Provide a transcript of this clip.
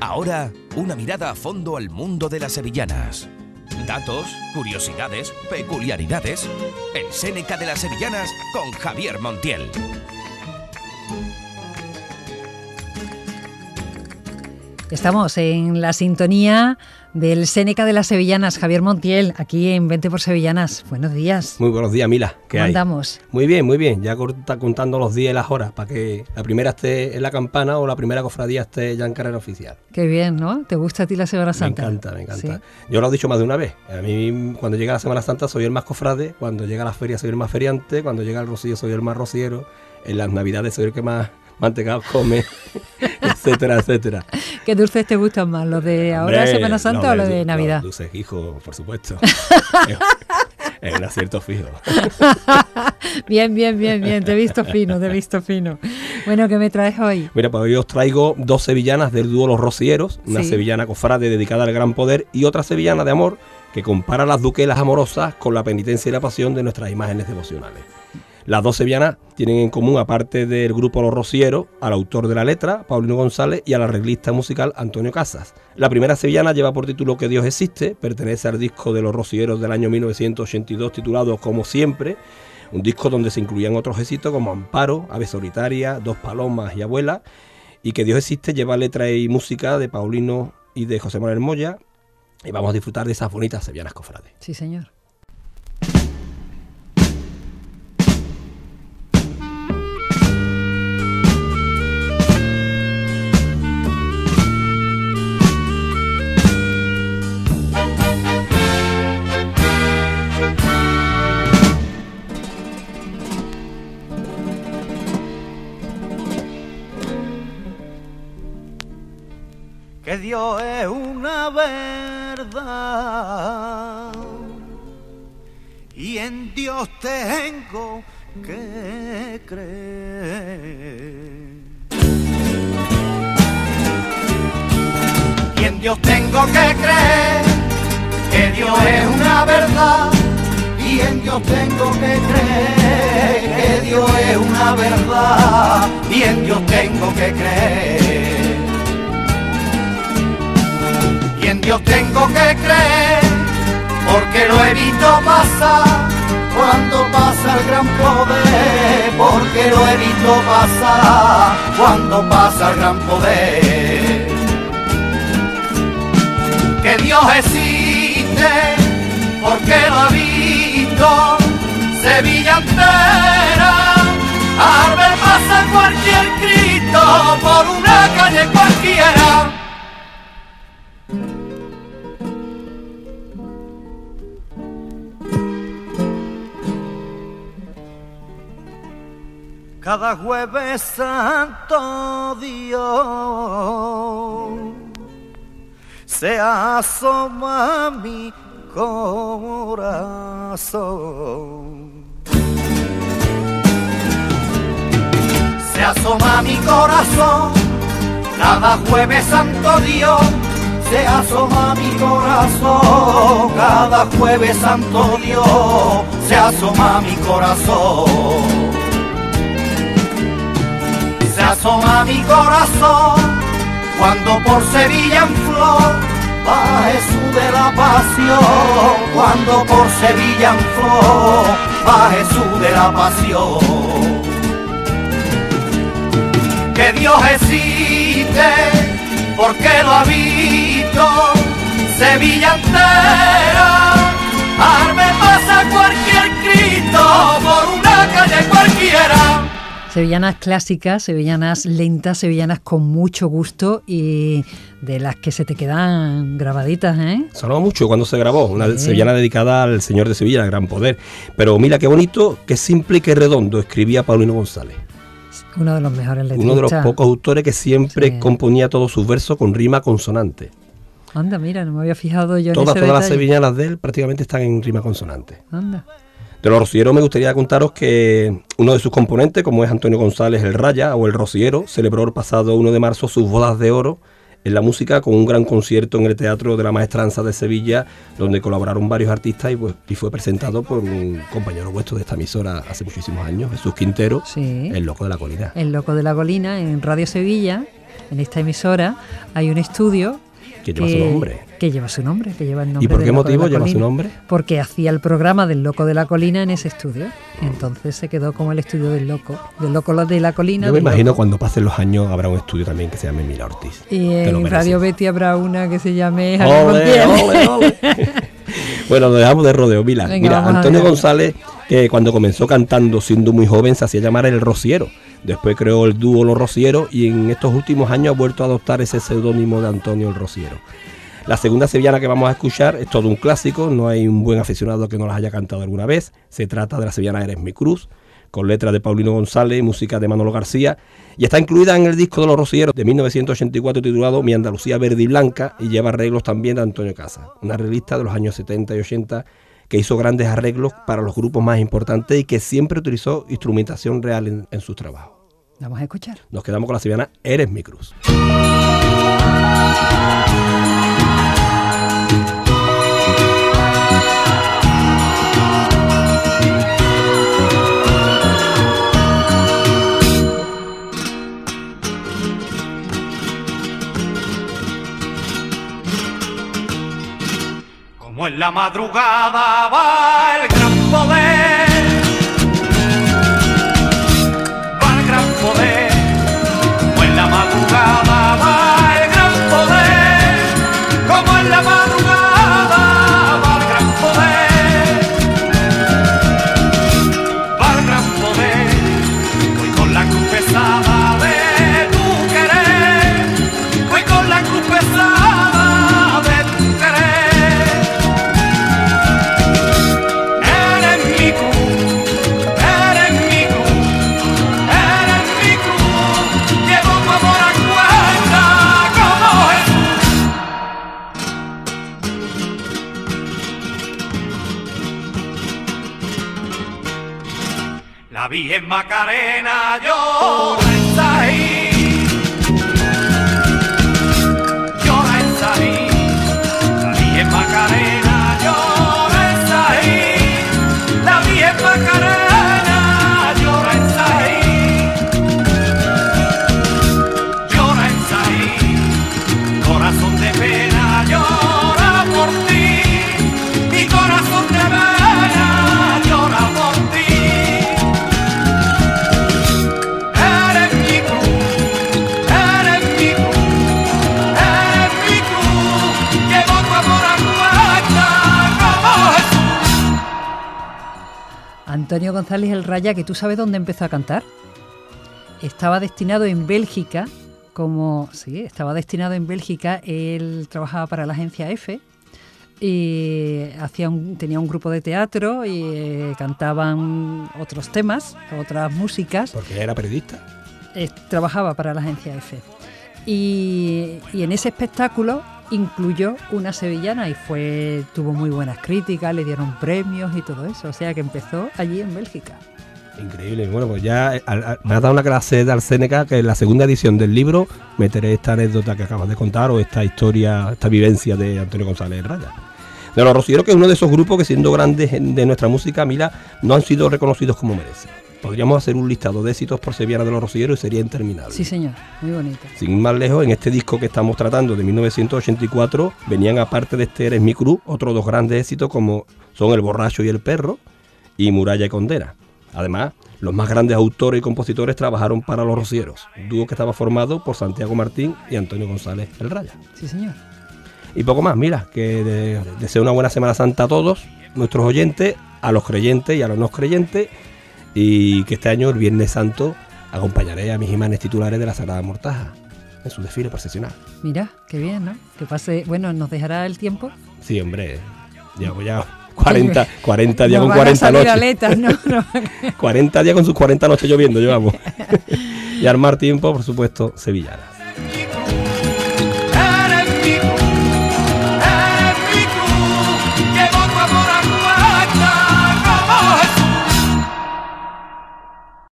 Ahora, una mirada a fondo al mundo de las sevillanas. Datos, curiosidades, peculiaridades. El Séneca de las Sevillanas con Javier Montiel. Estamos en la sintonía del Séneca de las Sevillanas, Javier Montiel, aquí en 20 por Sevillanas. Buenos días. Muy buenos días, Mila. ¿Qué hay? andamos? Muy bien, muy bien. Ya está contando los días y las horas para que la primera esté en la campana o la primera cofradía esté ya en carrera oficial. Qué bien, ¿no? ¿Te gusta a ti la Semana Santa? Me encanta, me encanta. Yo lo he dicho más de una vez. A mí, cuando llega la Semana Santa, soy el más cofrade. Cuando llega la feria, soy el más feriante. Cuando llega el rocío, soy el más rociero. En las Navidades, soy el que más mantecados come, etcétera, etcétera. ¿Qué dulces te gustan más, los de ahora, Semana Santa o los de Navidad? Los dulces, hijo, por supuesto. es un acierto fijo. bien, bien, bien, bien, te he visto fino, te he visto fino. Bueno, ¿qué me traes hoy? Mira, pues hoy os traigo dos sevillanas del dúo Los Rocieros, una sevillana cofrade dedicada al gran poder y otra sevillana de amor que compara las duquelas amorosas con la penitencia y la pasión de nuestras imágenes devocionales. Las dos sevillanas tienen en común, aparte del grupo Los Rocieros, al autor de la letra, Paulino González, y al arreglista musical Antonio Casas. La primera sevillana lleva por título Que Dios existe, pertenece al disco de Los Rocieros del año 1982 titulado Como siempre, un disco donde se incluían otros éxitos como Amparo, Ave Solitaria, Dos Palomas y Abuela, y Que Dios existe lleva letra y música de Paulino y de José Manuel Moya, y vamos a disfrutar de esas bonitas sevillanas cofrades. Sí, señor. Dios es una verdad y en Dios tengo que creer. Y en Dios tengo que creer que Dios es una verdad y en Dios tengo que creer que Dios es una verdad y en Dios tengo que creer. Dios tengo que creer, porque lo he visto pasar cuando pasa el gran poder, porque lo he visto pasar cuando pasa el gran poder. Que Dios existe, porque lo he visto, Sevilla entera, al ver pasar cualquier Cristo por una calle cualquiera. Cada jueves santo Dios se asoma mi corazón. Se asoma mi corazón, cada jueves santo Dios se asoma mi corazón, cada jueves santo Dios se asoma mi corazón se asoma mi corazón cuando por Sevilla en flor va Jesús de la pasión, cuando por Sevilla en flor va Jesús de la pasión. Que Dios existe porque lo ha visto Sevilla entera, arme pasa cualquier Cristo por una calle cualquiera Sevillanas clásicas, sevillanas lentas, sevillanas con mucho gusto y de las que se te quedan grabaditas, ¿eh? Sonó mucho cuando se grabó, una sevillana dedicada al Señor de Sevilla, al gran poder. Pero mira qué bonito, qué simple y qué redondo escribía Paulino González. Uno de los mejores letristas. Uno de los pocos autores que siempre componía todos sus versos con rima consonante. Anda, mira, no me había fijado yo todas, en ese Todas las sevillanas de él prácticamente están en rima consonante. Anda. De los rocieros me gustaría contaros que uno de sus componentes, como es Antonio González el Raya o el Rociero, celebró el pasado 1 de marzo sus bodas de oro en la música con un gran concierto en el Teatro de la Maestranza de Sevilla, donde colaboraron varios artistas y, pues, fue presentado por un compañero vuestro de esta emisora hace muchísimos años, Jesús Quintero, el Loco de la Colina. El Loco de la Colina en Radio Sevilla en esta emisora hay un estudio que lleva su nombre. Que lleva su nombre, que lleva el nombre. ¿Y por qué motivo lleva su nombre? Porque hacía el programa del Loco de la Colina en ese estudio. Entonces se quedó como el estudio del Loco, del Loco de la Colina. Yo me imagino cuando pasen los años habrá un estudio también que se llame Mila Ortiz. Y en Radio Betty habrá una que se llame ole, Bueno, nos dejamos de rodeo, Mila. Mira, Antonio González, que cuando comenzó cantando siendo muy joven, se hacía llamar el Rociero Después creó el dúo Los Rocieros y en estos últimos años ha vuelto a adoptar ese seudónimo de Antonio el Rociero. La segunda sevillana que vamos a escuchar es todo un clásico, no hay un buen aficionado que no las haya cantado alguna vez. Se trata de la sevillana Eres mi cruz, con letras de Paulino González, música de Manolo García, y está incluida en el disco de los Rocieros de 1984 titulado Mi Andalucía Verde y Blanca, y lleva arreglos también de Antonio Casa, una revista de los años 70 y 80 que hizo grandes arreglos para los grupos más importantes y que siempre utilizó instrumentación real en, sus trabajos. Vamos a escuchar. Nos quedamos con la sevillana Eres mi cruz. Madrugada va el gran poder Macarena, yo Antonio González El Raya, que tú sabes dónde empezó a cantar. Estaba destinado en Bélgica, como sí, estaba destinado en Bélgica, él trabajaba para la agencia F y hacía tenía un grupo de teatro y eh, cantaban otros temas, otras músicas. Porque era periodista. trabajaba para la agencia F. Y, y en ese espectáculo incluyó una sevillana y fue tuvo muy buenas críticas, le dieron premios y todo eso, o sea que empezó allí en Bélgica. Increíble, bueno, pues ya eh, me ha dado una clase de Arsénica que en la segunda edición del libro meteré esta anécdota que acabas de contar o esta historia, esta vivencia de Antonio González Raya. De los Rocieros, que es uno de esos grupos que siendo grandes de nuestra música, mira, no han sido reconocidos como merecen. Podríamos hacer un listado de éxitos por Sevillana de los Rocieros y sería interminable. Sí, señor, muy bonito. Sin más lejos, en este disco que estamos tratando de 1984, venían aparte de este Eres mi cruz, otros dos grandes éxitos como son El borracho y el perro y Muralla y Condera. Además, los más grandes autores y compositores trabajaron para los Rocieros, dúo que estaba formado por Santiago Martín y Antonio González El Raya. Sí, señor. Y poco más, mira, que deseo una buena Semana Santa a todos, nuestros oyentes, a los creyentes y a los no creyentes y que este año, el Viernes Santo, acompañaré a mis imanes titulares de la Sagrada Mortaja en su desfile procesional. Mira, qué bien, ¿no? Que pase, bueno, ¿nos dejará el tiempo? Sí, hombre, llevo ya 40, 40 días con 40 noches. no, no. 40 días con sus 40 noches lloviendo llevamos. y armar tiempo, por supuesto, sevillanas.